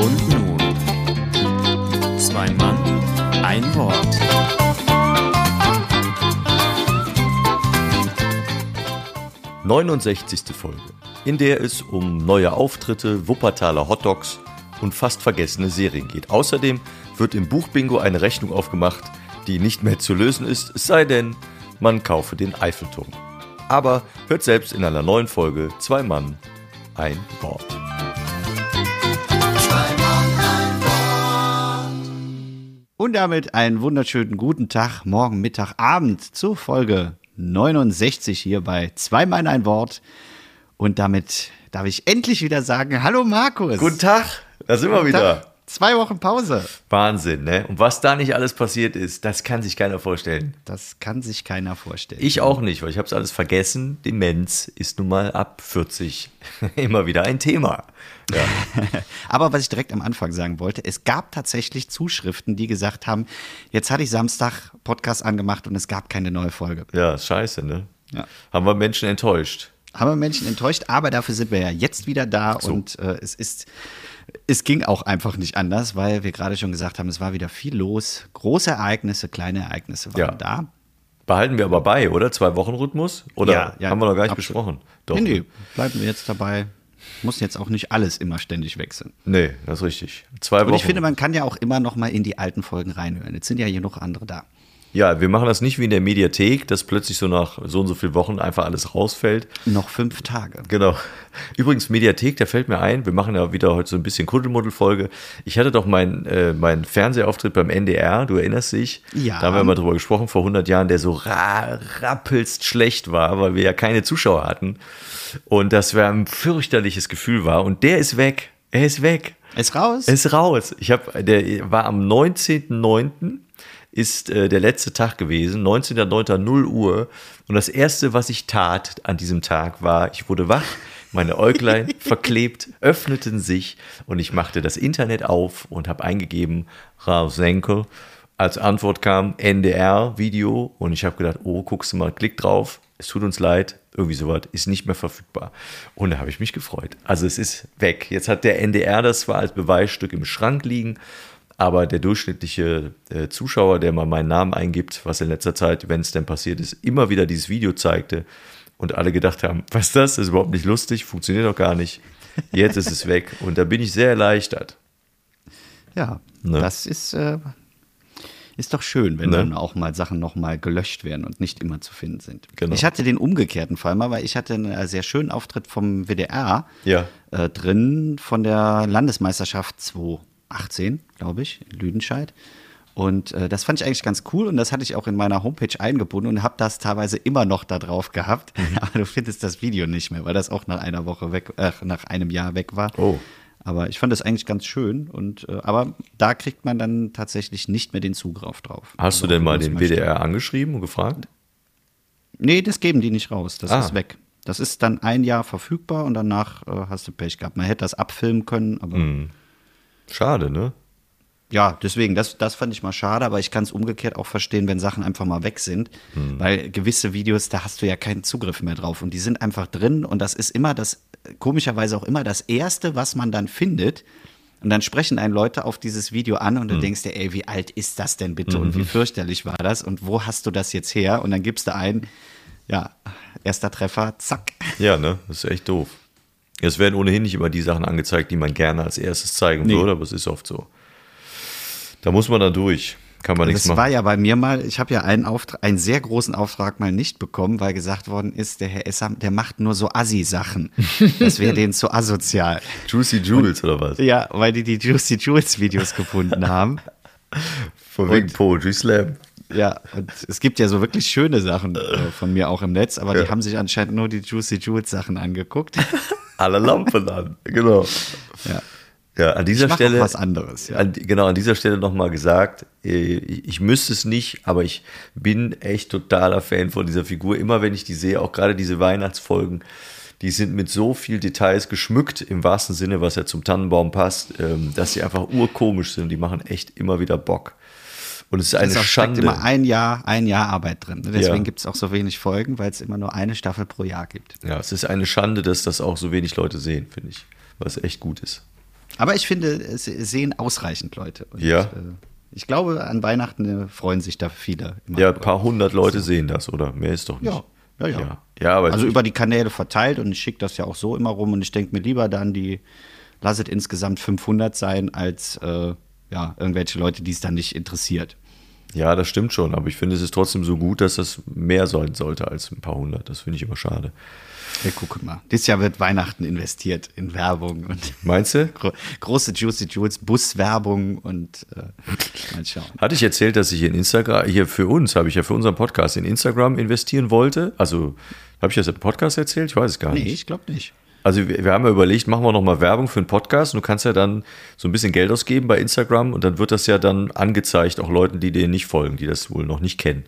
Und nun, zwei Mann, ein Wort. Neunundsechzigste Folge, in der es um neue Auftritte, Wuppertaler Hotdogs und fast vergessene Serien geht. Außerdem wird im Buchbingo eine Rechnung aufgemacht, die nicht mehr zu lösen ist, es sei denn, man kaufe den Eiffelturm. Aber hört selbst in einer neuen Folge Zwei Mann, ein Wort. Und damit einen wunderschönen guten Tag, morgen, Mittag, Abend zur Folge 69 hier bei Zweimal ein Wort. Und damit darf ich endlich wieder sagen, hallo Markus. Guten Tag, da sind wir Guten wieder. Tag. Zwei Wochen Pause. Wahnsinn, ne? Und was da nicht alles passiert ist, das kann sich keiner vorstellen. Das kann sich keiner vorstellen. Ich auch nicht, weil ich habe es alles vergessen. Demenz ist nun mal ab 40 immer wieder ein Thema. Ja. Aber was ich direkt am Anfang sagen wollte, es gab tatsächlich Zuschriften, die gesagt haben, jetzt hatte ich Samstag Podcast angemacht und es gab keine neue Folge. Ja, scheiße, ne? Ja. Haben wir Menschen enttäuscht. Haben wir Menschen enttäuscht, aber dafür sind wir ja jetzt wieder da So. und äh, es ist, es ging auch einfach nicht anders, weil wir gerade schon gesagt haben, es war wieder viel los. Große Ereignisse, kleine Ereignisse waren Ja. da. Behalten wir aber bei, oder? Zwei Wochen Rhythmus? Oder Ja, ja, haben wir noch gar nicht absolut. besprochen? Doch. Nee, nee, bleiben wir jetzt dabei. Muss jetzt auch nicht alles immer ständig wechseln. Nee, das ist richtig. Zwei Wochen. Und ich finde, man kann ja auch immer noch mal in die alten Folgen reinhören. Jetzt sind ja genug andere da. Ja, wir machen das nicht wie in der Mediathek, dass plötzlich so nach so und so vielen Wochen einfach alles rausfällt. Noch fünf Tage. Genau. Übrigens, Mediathek, da fällt mir ein, wir machen ja wieder heute so ein bisschen Kuddelmuddel-Folge. Ich hatte doch meinen äh, meinen Fernsehauftritt beim NDR, du erinnerst dich? Ja. Da haben wir mal drüber gesprochen, vor 100 Jahren, der so ra rappelst schlecht war, weil wir ja keine Zuschauer hatten. Und das war ein fürchterliches Gefühl war. Und der ist weg. Er ist weg. Ist raus? Er ist raus. Ich habe, der war am 19.09. ist äh, der letzte Tag gewesen, 19.09. 0 Uhr. Und das erste, was ich tat an diesem Tag, war, ich wurde wach, meine Äuglein verklebt, öffneten sich und ich machte das Internet auf und habe eingegeben, Ralf Senkel. Als Antwort kam NDR-Video und ich habe gedacht, oh, guckst du mal, klick drauf, es tut uns leid, irgendwie sowas, ist nicht mehr verfügbar. Und da habe ich mich gefreut. Also es ist weg. Jetzt hat der NDR das zwar als Beweisstück im Schrank liegen, aber der durchschnittliche äh, Zuschauer, der mal meinen Namen eingibt, was in letzter Zeit, wenn es denn passiert ist, immer wieder dieses Video zeigte und alle gedacht haben, was ist das? Das ist überhaupt nicht lustig, funktioniert doch gar nicht. Jetzt ist es weg und da bin ich sehr erleichtert. ja, Ne? das ist, äh, ist doch schön, wenn Ne? dann auch mal Sachen noch mal gelöscht werden und nicht immer zu finden sind. Genau. Ich hatte den umgekehrten Fall mal, weil ich hatte einen äh, sehr schönen Auftritt vom WDR Ja. äh, drin von der Landesmeisterschaft 2018, glaube ich, in Lüdenscheid. Und äh, das fand ich eigentlich ganz cool und das hatte ich auch in meiner Homepage eingebunden und habe das teilweise immer noch da drauf gehabt. Mhm. Aber du findest das Video nicht mehr, weil das auch nach einer Woche weg, äh, nach einem Jahr weg war. Oh. Aber ich fand das eigentlich ganz schön und äh, aber da kriegt man dann tatsächlich nicht mehr den Zugriff drauf. Hast du Also, denn mal den. WDR angeschrieben und gefragt? Nee, das geben die nicht raus. Das Ah. ist weg. Das ist dann ein Jahr verfügbar und danach äh, hast du Pech gehabt. Man hätte das abfilmen können, aber Hm. Schade, ne? ja, deswegen, das, das fand ich mal schade, aber ich kann es umgekehrt auch verstehen, wenn Sachen einfach mal weg sind. Hm. Weil gewisse Videos, da hast du ja keinen Zugriff mehr drauf und die sind einfach drin und das ist immer das, komischerweise auch immer das Erste, was man dann findet. Und dann sprechen einen Leute auf dieses Video an und du denkst dir, ey, wie alt ist das denn bitte und wie fürchterlich war das und wo hast du das jetzt her? Und dann gibst du ein, ja, erster Treffer, zack. Ja, ne? Das ist echt doof. Es werden ohnehin nicht immer die Sachen angezeigt, die man gerne als erstes zeigen Nee. würde, aber es ist oft so. Da muss man dann durch. Kann man nichts Das war machen. ja bei mir mal, ich habe ja einen Auftrag, einen sehr großen Auftrag mal nicht bekommen, weil gesagt worden ist, der Herr Esser, der macht nur so Assi-Sachen. Das wäre denen zu asozial. Juicy Jules oder was? Ja, weil die die Juicy Jules Videos gefunden haben. Von wegen Poetry Slam. Ja, und es gibt ja so wirklich schöne Sachen äh, von mir auch im Netz, aber Ja. die haben sich anscheinend nur die Juicy Jules Sachen angeguckt. Alle Lampen an. Genau. Ja. Ja, an dieser Ich Stelle. was anderes, ja. An, genau, an dieser Stelle nochmal gesagt, äh, ich, ich müsste es nicht, aber ich bin echt totaler Fan von dieser Figur. Immer wenn ich die sehe, auch gerade diese Weihnachtsfolgen, die sind mit so viel Details geschmückt, im wahrsten Sinne, was ja zum Tannenbaum passt, ähm, dass sie einfach urkomisch sind. Die machen echt immer wieder Bock. Und es ist eine es steckt Schande. immer ein Jahr, ein Jahr Arbeit drin. ne? Deswegen Ja. gibt es auch so wenig Folgen, weil es immer nur eine Staffel pro Jahr gibt. Ja, es ist eine Schande, dass das auch so wenig Leute sehen, finde ich. Was echt gut ist. Aber ich finde, es sehen ausreichend Leute. Und, Ja. Äh, ich glaube, an Weihnachten äh, freuen sich da viele. Ja, ein paar hundert Leute sehen das, oder? Mehr ist doch nicht. Ja, ja, ja. Ja, ja also über die Kanäle verteilt und ich schicke das ja auch so immer rum und ich denke mir lieber dann die, lass es insgesamt 500 sein, als äh, ja, irgendwelche Leute, die es dann nicht interessiert. Ja, das stimmt schon, aber ich finde, es ist trotzdem so gut, dass das mehr sein sollte als ein paar hundert. Das finde ich immer schade. Wir gucken mal. Dieses Jahr wird Weihnachten investiert in Werbung und Meinst du? gro große Juicy Jules Buswerbung und äh, mal schauen. Hatte ich erzählt, dass ich in Instagram, hier für uns, habe ich ja für unseren Podcast in Instagram investieren wollte? Also, habe ich das im Podcast erzählt? Ich weiß es gar Nee, nicht. ich glaube nicht. Also wir, wir haben ja überlegt, machen wir nochmal Werbung für einen Podcast. Und du kannst ja dann so ein bisschen Geld ausgeben bei Instagram und dann wird das ja dann angezeigt, auch Leuten, die dir nicht folgen, die das wohl noch nicht kennen.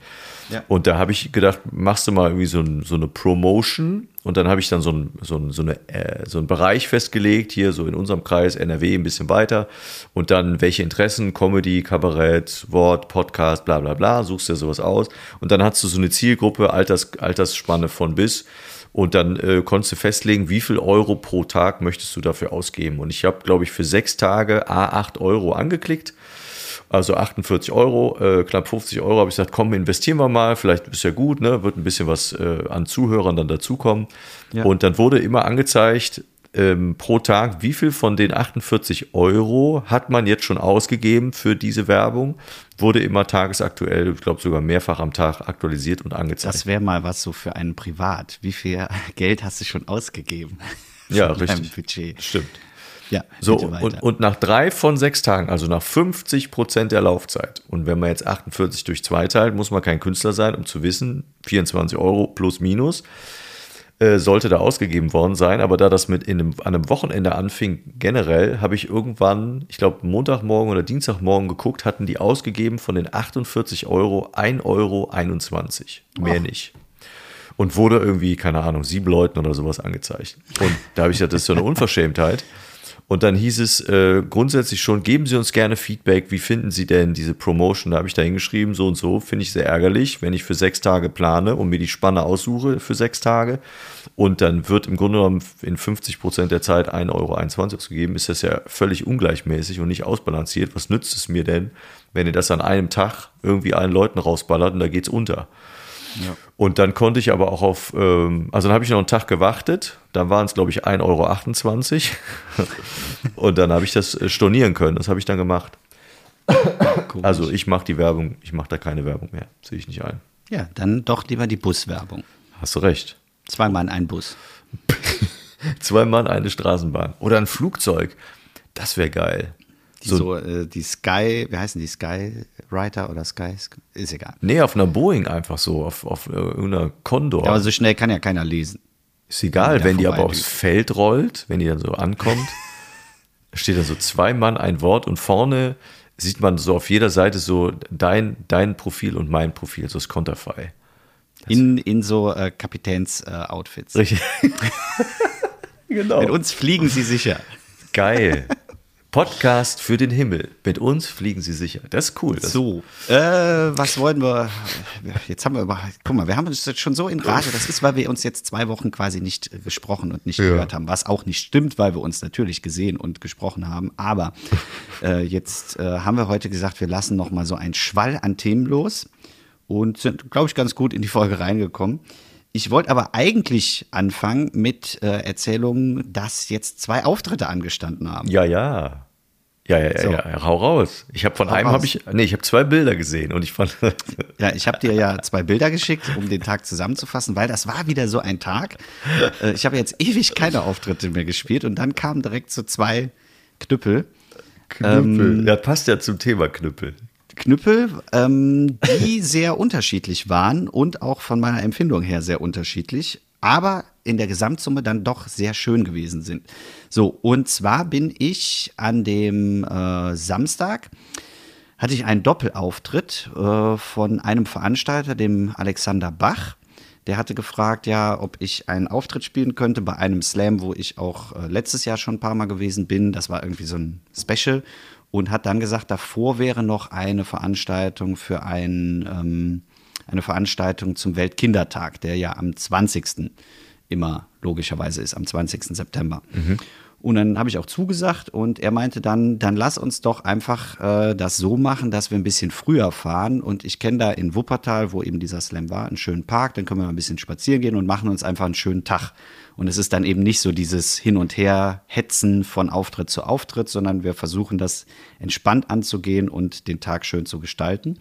Ja. Und da habe ich gedacht, machst du mal irgendwie so, ein, so eine Promotion? Und dann habe ich dann so, ein, so, ein, so, eine, äh, so einen Bereich festgelegt, hier so in unserem Kreis NRW ein bisschen weiter. Und dann welche Interessen, Comedy, Kabarett, Wort, Podcast, bla bla bla, suchst dir sowas aus. Und dann hast du so eine Zielgruppe, Alters, Altersspanne von bis und dann äh, konntest du festlegen, wie viel Euro pro Tag möchtest du dafür ausgeben. Und ich habe, glaube ich, für sechs Tage A 8 Euro angeklickt. Also 48 Euro, äh, knapp 50 Euro, habe ich gesagt, komm, investieren wir mal, vielleicht ist ja gut, ne? wird ein bisschen was äh, an Zuhörern dann dazukommen. Ja. Und dann wurde immer angezeigt, ähm, pro Tag, wie viel von den 48 Euro hat man jetzt schon ausgegeben für diese Werbung, wurde immer tagesaktuell, ich glaube sogar mehrfach am Tag aktualisiert und angezeigt. Das wäre mal was so für einen Privat. Wie viel Geld hast du schon ausgegeben? ja, richtig. Budget. Stimmt. Ja, So, und, und nach drei von sechs Tagen, also nach 50 Prozent der Laufzeit, und wenn man jetzt 48 durch zwei teilt, muss man kein Künstler sein, um zu wissen, 24 Euro plus minus, äh, sollte da ausgegeben worden sein. Aber da das mit in einem, an einem Wochenende anfing, generell, habe ich irgendwann, ich glaube Montagmorgen oder Dienstagmorgen geguckt, hatten die ausgegeben von den 48 Euro 1,21 Euro. Mehr nicht. Und wurde irgendwie, keine Ahnung, sieben Leuten oder sowas angezeigt. Und da habe ich gesagt, das ist so eine Unverschämtheit. Und dann hieß es äh, grundsätzlich schon, geben Sie uns gerne Feedback, wie finden Sie denn diese Promotion? Da habe ich da hingeschrieben, so und so, finde ich sehr ärgerlich, wenn ich für sechs Tage plane und mir die Spanne aussuche für sechs Tage und dann wird im Grunde genommen in 50 Prozent der Zeit 1,21 Euro ausgegeben, ist das ja völlig ungleichmäßig und nicht ausbalanciert. Was nützt es mir denn, wenn ihr das an einem Tag irgendwie allen Leuten rausballert und da geht's unter? Und dann konnte ich aber auch auf, ähm, also dann habe ich noch einen Tag gewartet, dann waren es, glaube ich, 1,28 Euro. und dann habe ich das äh, stornieren können, das habe ich dann gemacht. Also ich mache die Werbung, ich mache da keine Werbung mehr, sehe ich nicht ein. ja, dann doch lieber die Buswerbung. Hast du recht. Zweimal in einen Bus. Zwei Mann, eine Straßenbahn. Oder ein Flugzeug. Das wäre geil. Die, So- so, äh, die Sky, wie heißen die? Skywriter oder Sky? Ist egal. Nee, auf einer Boeing einfach so, auf, auf äh, irgendeiner Condor. Ja, aber so schnell kann ja keiner lesen. Ist egal, Ja, wenn die aber aufs Feld rollt, wenn die dann so ankommt, steht da so zwei Mann, ein Wort und vorne sieht man so auf jeder Seite so dein, dein Profil und mein Profil, so das Konterfei. In, in so äh, Kapitäns-Outfits. Richtig. genau. Mit uns fliegen sie sicher. Geil. Podcast für den Himmel. Mit uns fliegen sie sicher. Das ist cool. Das So, äh, was wollen wir? Jetzt haben wir über, guck mal, wir haben uns jetzt schon so in Rage. Das ist, weil wir uns jetzt zwei Wochen quasi nicht äh, gesprochen und nicht gehört haben, was auch nicht stimmt, weil wir uns natürlich gesehen und gesprochen haben. Aber äh, jetzt äh, haben wir heute gesagt, wir lassen noch mal so einen Schwall an Themen los und sind, glaube ich, ganz gut in die Folge reingekommen. Ich wollte aber eigentlich anfangen mit äh, Erzählungen, dass jetzt zwei Auftritte angestanden haben. Ja, ja. Ja, ja, ja, So. ja, hau raus. Ich habe von Hau einem habe ich, nee, ich habe zwei Bilder gesehen und ich fand, Ja, ich habe dir ja zwei Bilder geschickt, um den Tag zusammenzufassen, weil das war wieder so ein Tag. Äh, Ich habe jetzt ewig keine Auftritte mehr gespielt und dann kamen direkt so zwei Knüppel. Knüppel. ja, passt ja zum Thema Knüppel. Knüppel, ähm, die sehr unterschiedlich waren und auch von meiner Empfindung her sehr unterschiedlich, aber in der Gesamtsumme dann doch sehr schön gewesen sind. So, und zwar bin ich an dem äh, Samstag, hatte ich einen Doppelauftritt äh, von einem Veranstalter, dem Alexander Bach. Der hatte gefragt, ja, ob ich einen Auftritt spielen könnte bei einem Slam, wo ich auch äh, letztes Jahr schon ein paar Mal gewesen bin. Das war irgendwie so ein Special. Und hat dann gesagt, davor wäre noch eine Veranstaltung für ein, ähm, eine Veranstaltung zum Weltkindertag, der ja am 20. immer logischerweise ist, am 20. September. Und dann habe ich auch zugesagt und er meinte dann, dann lass uns doch einfach äh, das so machen, dass wir ein bisschen früher fahren. Und ich kenne da in Wuppertal, wo eben dieser Slam war, einen schönen Park. Dann können wir mal ein bisschen spazieren gehen und machen uns einfach einen schönen Tag. Und es ist dann eben nicht so dieses Hin und Her hetzen von Auftritt zu Auftritt, sondern wir versuchen das entspannt anzugehen und den Tag schön zu gestalten.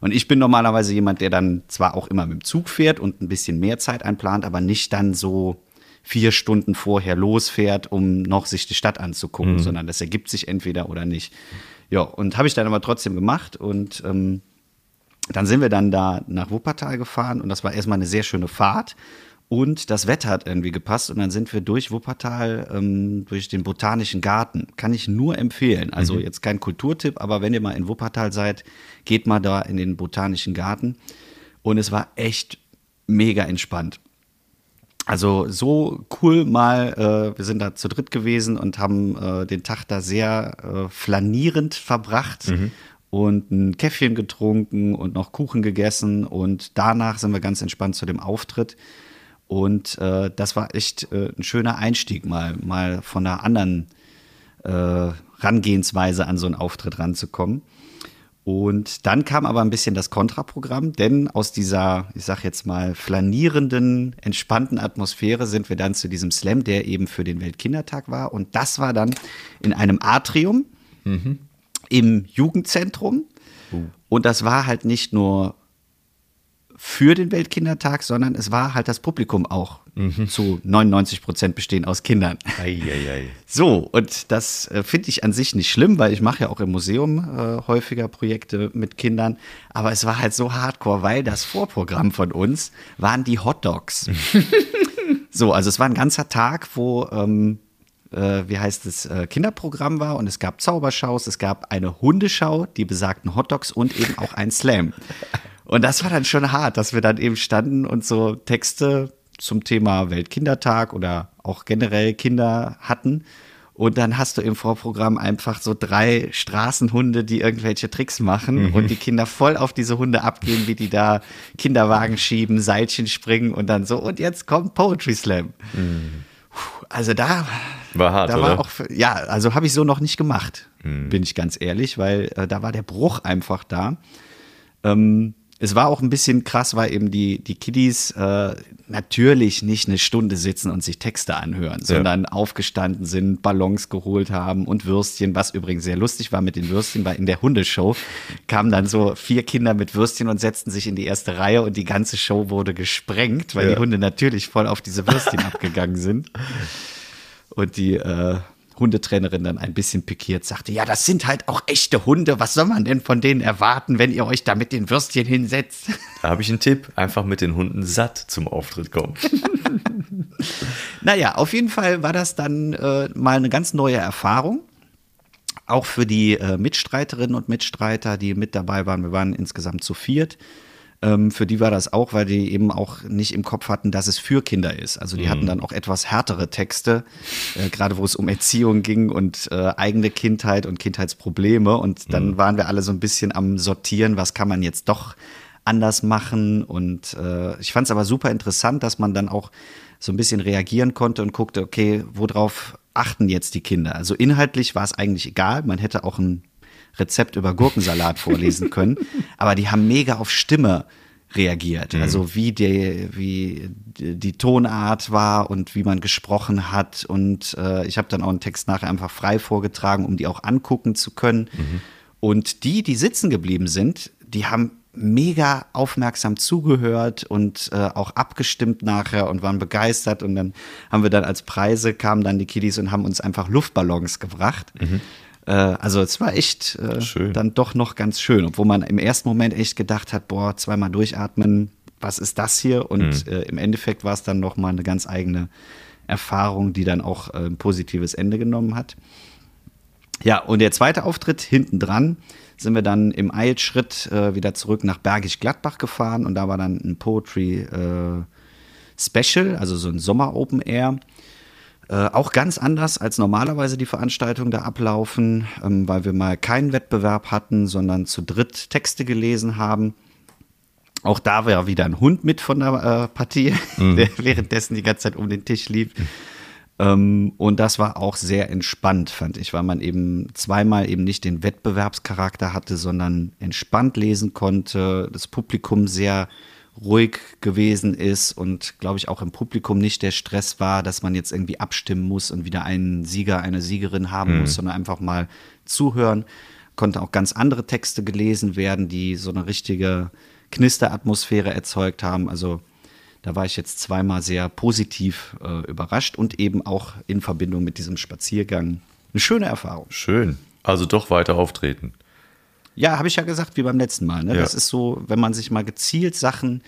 Und ich bin normalerweise jemand, der dann zwar auch immer mit dem Zug fährt und ein bisschen mehr Zeit einplant, aber nicht dann so vier Stunden vorher losfährt, um noch sich die Stadt anzugucken, sondern das ergibt sich entweder oder nicht. Ja, und habe ich dann aber trotzdem gemacht und ähm, dann sind wir dann da nach Wuppertal gefahren und das war erstmal eine sehr schöne Fahrt. Und das Wetter hat irgendwie gepasst und dann sind wir durch Wuppertal, ähm, durch den Botanischen Garten. Kann ich nur empfehlen. Also jetzt kein Kulturtipp, aber wenn ihr mal in Wuppertal seid, geht mal da in den Botanischen Garten. Und es war echt mega entspannt. Also so cool mal, äh, wir sind da zu dritt gewesen und haben äh, den Tag da sehr äh, flanierend verbracht und ein Käffchen getrunken und noch Kuchen gegessen und danach sind wir ganz entspannt zu dem Auftritt. Und äh, das war echt äh, ein schöner Einstieg, mal, mal von einer anderen äh, Rangehensweise an so einen Auftritt ranzukommen. Und dann kam aber ein bisschen das Kontraprogramm, denn aus dieser, ich sag jetzt mal, flanierenden, entspannten Atmosphäre sind wir dann zu diesem Slam, der eben für den Weltkindertag war. Und das war dann in einem Atrium im Jugendzentrum. Und das war halt nicht nur für den Weltkindertag, sondern es war halt das Publikum auch zu 99 Prozent bestehen aus Kindern. Eieiei. So, und das äh, finde ich an sich nicht schlimm, weil ich mache ja auch im Museum äh, häufiger Projekte mit Kindern. Aber es war halt so hardcore, weil das Vorprogramm von uns waren die Hot Dogs. so, also es war ein ganzer Tag, wo, ähm, äh, wie heißt es, äh, Kinderprogramm war und es gab Zaubershows, es gab eine Hundeschau, die besagten Hot Dogs und eben auch ein Slam. Und das war dann schon hart, dass wir dann eben standen und so Texte zum Thema Weltkindertag oder auch generell Kinder hatten. Und dann hast du im Vorprogramm einfach so drei Straßenhunde, die irgendwelche Tricks machen und die Kinder voll auf diese Hunde abgehen, wie die da Kinderwagen schieben, Seilchen springen und dann so, und jetzt kommt Poetry Slam. Puh, Also da War hart, da oder? war auch, ja, also habe ich so noch nicht gemacht, bin ich ganz ehrlich, weil äh, da war der Bruch einfach da. Ähm, es war auch ein bisschen krass, weil eben die, die Kiddies äh, natürlich nicht eine Stunde sitzen und sich Texte anhören, sondern aufgestanden sind, Ballons geholt haben und Würstchen, was übrigens sehr lustig war mit den Würstchen, weil in der Hundeshow kamen dann so vier Kinder mit Würstchen und setzten sich in die erste Reihe und die ganze Show wurde gesprengt, weil Ja. die Hunde natürlich voll auf diese Würstchen abgegangen sind. Und die äh, Hundetrainerin dann ein bisschen pikiert sagte, ja, das sind halt auch echte Hunde. Was soll man denn von denen erwarten, wenn ihr euch da mit den Würstchen hinsetzt? Da habe ich einen Tipp. Einfach mit den Hunden satt zum Auftritt kommen. naja, auf jeden Fall war das dann äh, mal eine ganz neue Erfahrung. Auch für die äh, Mitstreiterinnen und Mitstreiter, die mit dabei waren. Wir waren insgesamt zu viert. Ähm, für die war das auch, weil die eben auch nicht im Kopf hatten, dass es für Kinder ist. Also die hatten dann auch etwas härtere Texte, äh, gerade wo es um Erziehung ging und äh, eigene Kindheit und Kindheitsprobleme. Und dann waren wir alle so ein bisschen am Sortieren, was kann man jetzt doch anders machen. Und äh, ich fand es aber super interessant, dass man dann auch so ein bisschen reagieren konnte und guckte, okay, worauf achten jetzt die Kinder? Also inhaltlich war es eigentlich egal. Man hätte auch ein Rezept über Gurkensalat vorlesen können, aber die haben mega auf Stimme reagiert. Also wie die, wie die Tonart war und wie man gesprochen hat. Und äh, ich habe dann auch einen Text nachher einfach frei vorgetragen, um die auch angucken zu können. Und die, die sitzen geblieben sind, die haben mega aufmerksam zugehört und äh, auch abgestimmt nachher und waren begeistert. Und dann haben wir dann als Preise, kamen dann die Kiddies und haben uns einfach Luftballons gebracht. Äh, also es war echt äh, dann doch noch ganz schön, obwohl man im ersten Moment echt gedacht hat, boah, zweimal durchatmen, was ist das hier? Und äh, im Endeffekt war es dann noch mal eine ganz eigene Erfahrung, die dann auch äh, ein positives Ende genommen hat. Ja, und der zweite Auftritt hinten dran sind wir dann im Eilschritt äh, wieder zurück nach Bergisch Gladbach gefahren und da war dann ein Poetry äh, Special, also so ein Sommer Open Air. Äh, auch ganz anders als normalerweise die Veranstaltungen da ablaufen, ähm, weil wir mal keinen Wettbewerb hatten, sondern zu dritt Texte gelesen haben. Auch da war wieder ein Hund mit von der äh, Partie, mhm. der währenddessen die ganze Zeit um den Tisch lief. Ähm, und das war auch sehr entspannt, fand ich, weil man eben zweimal eben nicht den Wettbewerbscharakter hatte, sondern entspannt lesen konnte, das Publikum sehr ruhig gewesen ist und glaube ich auch im Publikum nicht der Stress war, dass man jetzt irgendwie abstimmen muss und wieder einen Sieger, eine Siegerin haben mhm. muss, sondern einfach mal zuhören. Konnte auch ganz andere Texte gelesen werden, die so eine richtige Knisteratmosphäre erzeugt haben. Also da war ich jetzt zweimal sehr positiv äh, überrascht und eben auch in Verbindung mit diesem Spaziergang. Eine schöne Erfahrung. Schön. Also doch weiter auftreten. Ja, habe ich ja gesagt, wie beim letzten Mal. Ne? Ja. Das ist so, wenn man sich mal gezielt Sachen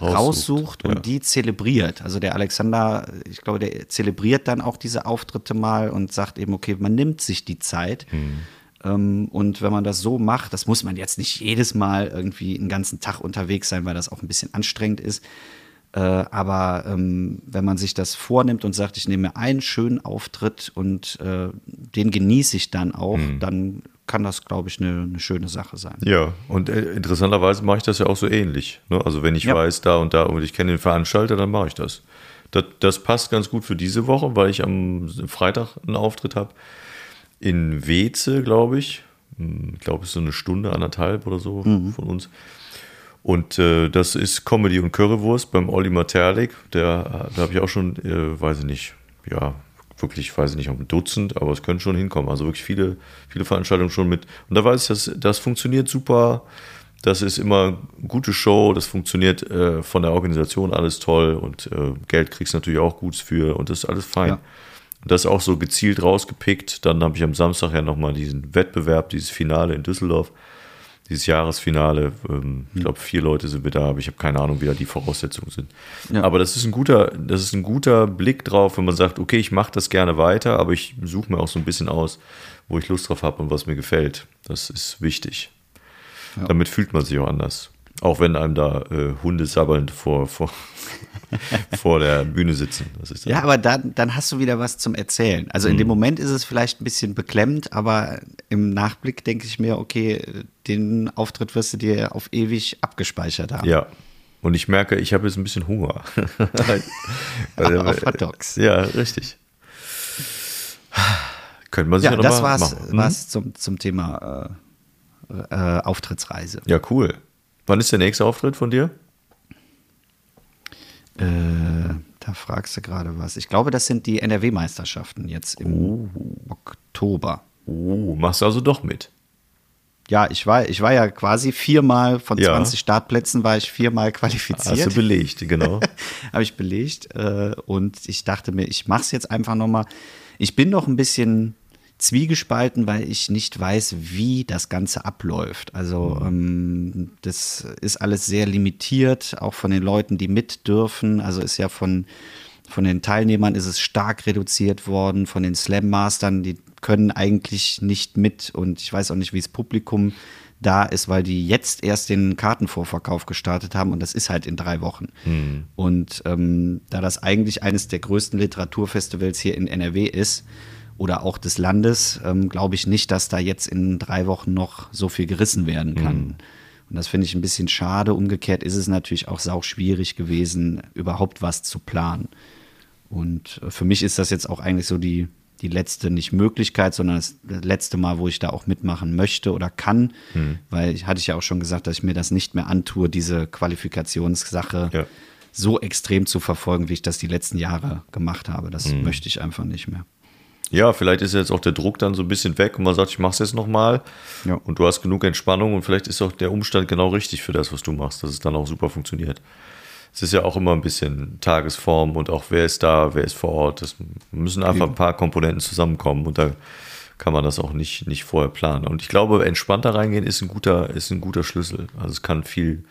raussucht, raussucht und ja. die zelebriert. Also der Alexander, ich glaube, der zelebriert dann auch diese Auftritte mal und sagt eben, okay, man nimmt sich die Zeit. Mhm. Ähm, und wenn man das so macht, das muss man jetzt nicht jedes Mal irgendwie einen ganzen Tag unterwegs sein, weil das auch ein bisschen anstrengend ist. Äh, aber ähm, wenn man sich das vornimmt und sagt, ich nehme einen schönen Auftritt und äh, den genieße ich dann auch, mhm. dann kann das, glaube ich, eine, eine, schöne Sache sein. Ja, und äh, interessanterweise mache ich das ja auch so ähnlich. Ne? Also wenn ich ja. weiß, da und da und ich kenne den Veranstalter, dann mache ich das. das. Das passt ganz gut für diese Woche, weil ich am Freitag einen Auftritt habe in Weze, glaube ich. Hm, ich glaube, es ist so eine Stunde, anderthalb oder so mhm. von uns. Und äh, das ist Comedy und Currywurst beim Olli Materlik. Der, da habe ich auch schon, äh, weiß ich nicht, ja, wirklich, weiß ich nicht, ein Dutzend, aber es können schon hinkommen. Also wirklich viele, viele Veranstaltungen schon mit. Und da weiß ich, dass das funktioniert super. Das ist immer eine gute Show, das funktioniert äh, von der Organisation alles toll und äh, Geld kriegst du natürlich auch gut für und das ist alles fein. Ja. Das ist auch so gezielt rausgepickt. Dann habe ich am Samstag ja nochmal diesen Wettbewerb, dieses Finale in Düsseldorf dieses Jahresfinale. Ähm, ich hm. glaube, vier Leute sind wir da, aber ich habe keine Ahnung, wie da die Voraussetzungen sind. Ja. Aber das ist ein guter, das ist ein guter Blick drauf, wenn man sagt, okay, ich mache das gerne weiter, aber ich suche mir auch so ein bisschen aus, wo ich Lust drauf habe und was mir gefällt. Das ist wichtig. Ja. Damit fühlt man sich auch anders. Auch wenn einem da äh, Hunde sabbelnd vor, vor, vor der Bühne sitzen. ja, aber dann, dann hast du wieder was zum Erzählen. Also in dem mhm. Moment ist es vielleicht ein bisschen beklemmend, aber im Nachblick denke ich mir, okay, den Auftritt wirst du dir auf ewig abgespeichert haben. Ja. Und ich merke, ich habe jetzt ein bisschen Hunger. auf Hot Dogs. Ja, richtig. Könnte man sich ja, ja das war's, machen. war's mhm. zum, zum Thema äh, äh, Auftrittsreise. Ja, cool. Wann ist der nächste Auftritt von dir? Äh, da fragst du gerade was. Ich glaube, das sind die NRW-Meisterschaften jetzt im oh. Oktober. Oh, machst du also doch mit? Ja, ich war, ich war ja quasi viermal von ja. 20 Startplätzen war ich viermal qualifiziert. Hast du belegt, genau. Habe ich belegt. Äh, und ich dachte mir, ich mache es jetzt einfach nochmal. Ich bin noch ein bisschen zwiegespalten, weil ich nicht weiß, wie das Ganze abläuft. Also mhm. ähm, das ist alles sehr limitiert, auch von den Leuten, die mit dürfen. Also ist ja von, von den Teilnehmern ist es stark reduziert worden, von den Slam-Mastern, die können eigentlich nicht mit und ich weiß auch nicht, wie das Publikum da ist, weil die jetzt erst den Kartenvorverkauf gestartet haben und das ist halt in drei Wochen. Mhm. Und ähm, da das eigentlich eines der größten Literaturfestivals hier in NRW ist, oder auch des Landes, ähm, glaube ich nicht, dass da jetzt in drei Wochen noch so viel gerissen werden kann. Mhm. Und das finde ich ein bisschen schade. Umgekehrt ist es natürlich auch sau schwierig gewesen, überhaupt was zu planen. Und äh, für mich ist das jetzt auch eigentlich so die, die letzte, nicht Möglichkeit, sondern das letzte Mal, wo ich da auch mitmachen möchte oder kann. Mhm. Weil ich hatte ich ja auch schon gesagt, dass ich mir das nicht mehr antue, diese Qualifikationssache ja. so extrem zu verfolgen, wie ich das die letzten Jahre gemacht habe. Das mhm. möchte ich einfach nicht mehr. Ja, vielleicht ist jetzt auch der Druck dann so ein bisschen weg und man sagt, ich mach's jetzt nochmal. Ja. Und du hast genug Entspannung und vielleicht ist auch der Umstand genau richtig für das, was du machst, dass es dann auch super funktioniert. Es ist ja auch immer ein bisschen Tagesform und auch wer ist da, wer ist vor Ort. Es müssen einfach ein paar Komponenten zusammenkommen und da kann man das auch nicht, nicht vorher planen. Und ich glaube, entspannter reingehen ist ein guter, ist ein guter Schlüssel. Also es kann viel,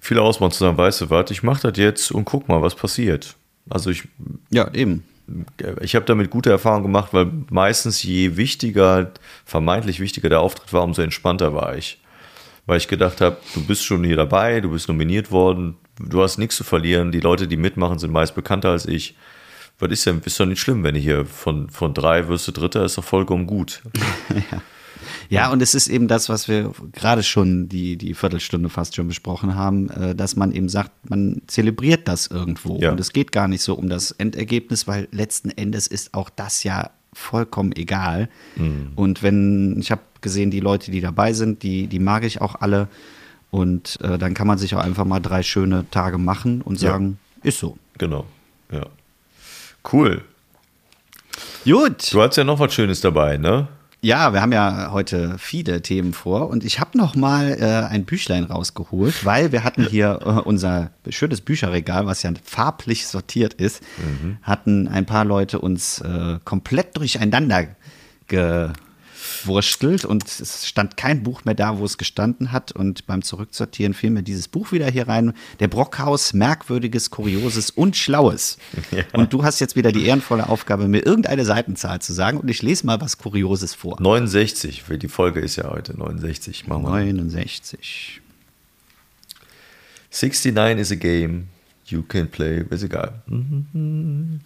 viel ausmachen zu sagen, weißt du was, ich mach das jetzt und guck mal, was passiert. Also ich. Ja, eben ich habe damit gute Erfahrungen gemacht, weil meistens je wichtiger, vermeintlich wichtiger der Auftritt war, umso entspannter war ich. Weil ich gedacht habe, du bist schon hier dabei, du bist nominiert worden, du hast nichts zu verlieren, die Leute, die mitmachen, sind meist bekannter als ich. Was ist denn, ist doch nicht schlimm, wenn du hier von, von drei wirst du Dritter, ist doch vollkommen gut. Ja, und es ist eben das, was wir gerade schon die, die Viertelstunde fast schon besprochen haben, äh, dass man eben sagt, man zelebriert das irgendwo. Ja. Und es geht gar nicht so um das Endergebnis, weil letzten Endes ist auch das ja vollkommen egal. Und wenn, ich habe gesehen, die Leute, die dabei sind, die, die mag ich auch alle. Und äh, dann kann man sich auch einfach mal drei schöne Tage machen und Ja. sagen, ist so. Genau. Ja. Cool. Gut. Du hast ja noch was Schönes dabei, ne? Ja, wir haben ja heute viele Themen vor und ich habe noch mal äh, ein Büchlein rausgeholt, weil wir hatten hier äh, unser schönes Bücherregal, was ja farblich sortiert ist, hatten ein paar Leute uns äh, komplett durcheinander gewurstelt und es stand kein Buch mehr da, wo es gestanden hat und beim Zurücksortieren fiel mir dieses Buch wieder hier rein, der Brockhaus, Merkwürdiges, Kurioses und Schlaues. Und du hast jetzt wieder die ehrenvolle Aufgabe, mir irgendeine Seitenzahl zu sagen und ich lese mal was Kurioses vor. 69, weil die Folge ist ja heute 69. Machen wir. 69. 69 is a game you can play, ist egal. Hm?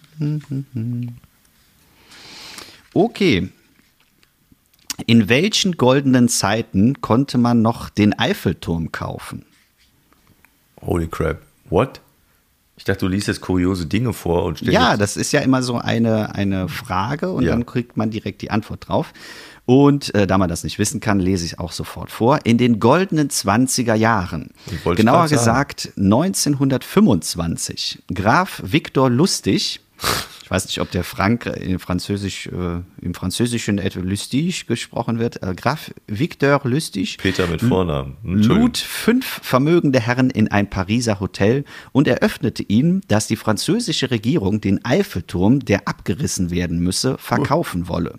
Okay. In welchen goldenen Zeiten konnte man noch den Eiffelturm kaufen? Holy crap. What? Ich dachte, du liest jetzt kuriose Dinge vor und stellst Ja, das ist ja immer so eine, eine Frage und Ja. dann kriegt man direkt die Antwort drauf. Und äh, da man das nicht wissen kann, lese ich auch sofort vor. In den goldenen 20er Jahren, genauer gesagt 1925, Graf Viktor Lustig, ich weiß nicht, ob der Frank äh, in Französisch, äh, im Französischen etwa Lustig gesprochen wird, äh, Graf Viktor Lustig Peter mit Vornamen. Lud fünf vermögende Herren in ein Pariser Hotel und eröffnete ihnen, dass die französische Regierung den Eiffelturm, der abgerissen werden müsse, verkaufen wolle.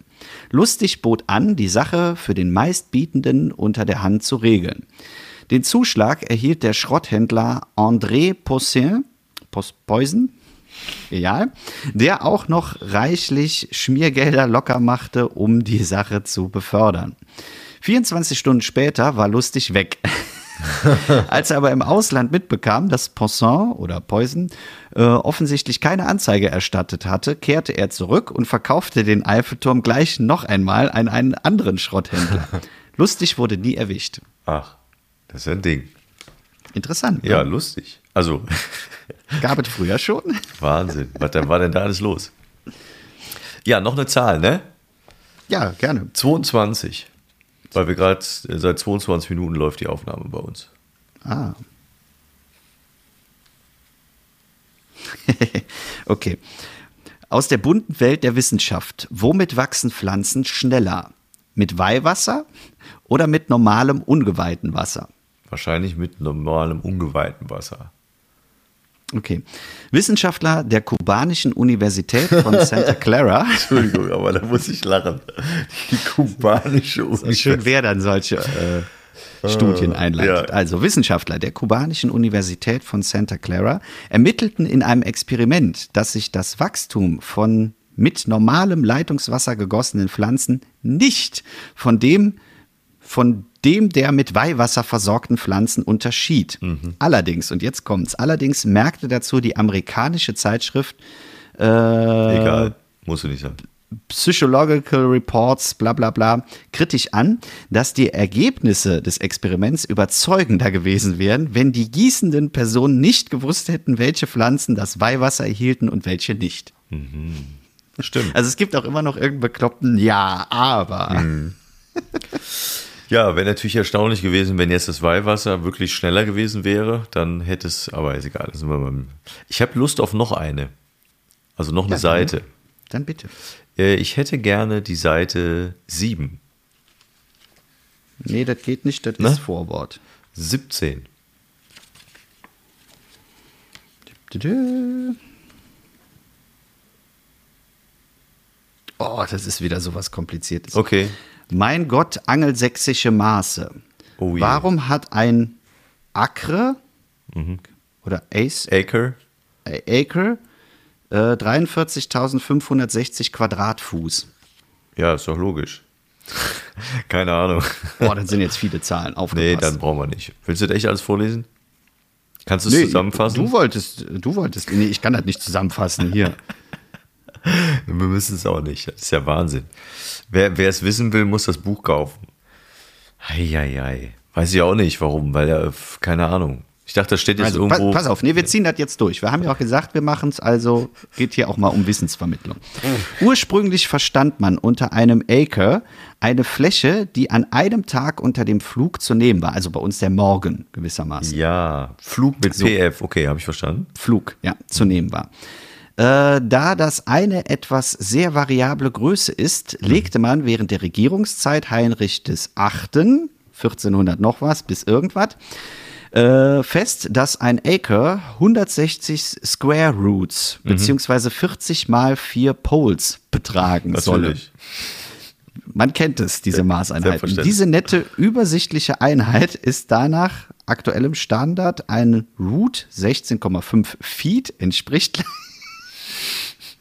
Lustig bot an, die Sache für den meistbietenden unter der Hand zu regeln. Den Zuschlag erhielt der Schrotthändler André Poussin, Poison, egal, der auch noch reichlich Schmiergelder locker machte, um die Sache zu befördern. 24 Stunden später war Lustig weg. Als er aber im Ausland mitbekam, dass Poisson oder Poison äh, offensichtlich keine Anzeige erstattet hatte, kehrte er zurück und verkaufte den Eiffelturm gleich noch einmal an einen anderen Schrotthändler. Lustig wurde nie erwischt. Ach, das ist ein Ding. Interessant. Ja, ne? lustig. Also, Gab es früher schon? Wahnsinn. Was war denn da alles los? Ja, noch eine Zahl, ne? Ja, gerne. 22. Weil wir gerade seit 22 Minuten läuft die Aufnahme bei uns. Ah. okay. Aus der bunten Welt der Wissenschaft. Womit wachsen Pflanzen schneller? Mit Weihwasser oder mit normalem ungeweihten Wasser? Wahrscheinlich mit normalem ungeweihten Wasser. Okay. Wissenschaftler der kubanischen Universität von Santa Clara. Entschuldigung, aber da muss ich lachen. Die kubanische Schön, wer dann solche äh, Studien einleitet. ja. Also Wissenschaftler der kubanischen Universität von Santa Clara ermittelten in einem Experiment, dass sich das Wachstum von mit normalem Leitungswasser gegossenen Pflanzen nicht von dem von dem der mit Weihwasser versorgten Pflanzen unterschied. Allerdings, und jetzt kommt's, allerdings merkte dazu die amerikanische Zeitschrift äh, Egal, musst du nicht sagen. Psychological Reports, bla bla bla, kritisch an, dass die Ergebnisse des Experiments überzeugender gewesen wären, wenn die gießenden Personen nicht gewusst hätten, welche Pflanzen das Weihwasser erhielten und welche nicht. Stimmt. Also es gibt auch immer noch irgendeinen bekloppten Ja, aber. Ja, wäre natürlich erstaunlich gewesen, wenn jetzt das Weihwasser wirklich schneller gewesen wäre, dann hätte es, aber ist egal. sind wir beim- Ich habe Lust auf noch eine. Also noch eine Ja, Seite. Dann bitte. Äh, Ich hätte gerne die Seite 7. Nee, das geht nicht, das Ne? ist Vorwort. 17. Oh, das ist wieder sowas Kompliziertes. Okay. Mein Gott, angelsächsische Maße. Oh je. Warum hat ein Acre oder Ace, Acre. Acre äh, 43.560 Quadratfuß? Ja, ist doch logisch. Keine Ahnung. Boah, das sind jetzt viele Zahlen. Nee, Aufgepasst. dann brauchen wir nicht. Willst du das echt alles vorlesen? Kannst du es Nee, zusammenfassen? Du wolltest, du wolltest, nee, ich kann das nicht zusammenfassen hier. Wir müssen es auch nicht. Das ist ja Wahnsinn. Wer, wer es wissen will, muss das Buch kaufen. Eieiei. Weiß ich auch nicht, warum, weil er, keine Ahnung. Ich dachte, das steht jetzt Also, irgendwo. pass auf, nee, wir ziehen das jetzt durch. Wir haben ja auch gesagt, wir machen es, also geht hier auch mal um Wissensvermittlung. Ursprünglich verstand man unter einem Acre eine Fläche, die an einem Tag unter dem Flug zu nehmen war. Also bei uns der Morgen gewissermaßen. Ja, Flug mit PF, okay, habe ich verstanden. Flug, ja, zu nehmen war. Äh, da das eine etwas sehr variable Größe ist, legte man während der Regierungszeit Heinrich des Achten, 1400 noch was, bis irgendwas, äh, fest, dass ein Acre 160 Square Roots beziehungsweise 40 mal 4 Poles betragen solle. Natürlich. Man kennt es, diese Maßeinheiten. Diese nette, übersichtliche Einheit ist danach aktuellem Standard ein Root 16,5 Feet, entspricht,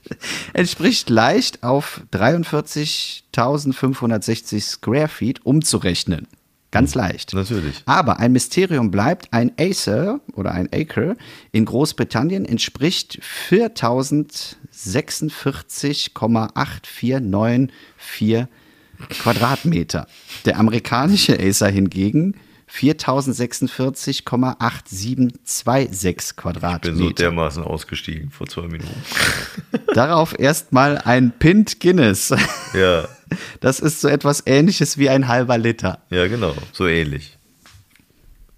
entspricht leicht auf 43.560 Square Feet umzurechnen. Ganz leicht. Natürlich. Aber ein Mysterium bleibt, ein Acer oder ein Acre in Großbritannien entspricht 4046,8494 Quadratmeter. Der amerikanische Acer hingegen 4046,8726 Ich bin so Quadratmeter. dermaßen ausgestiegen vor zwei Minuten. Darauf erstmal ein Pint Guinness. Ja, Das ist so etwas ähnliches wie ein halber Liter. ja, genau, so ähnlich.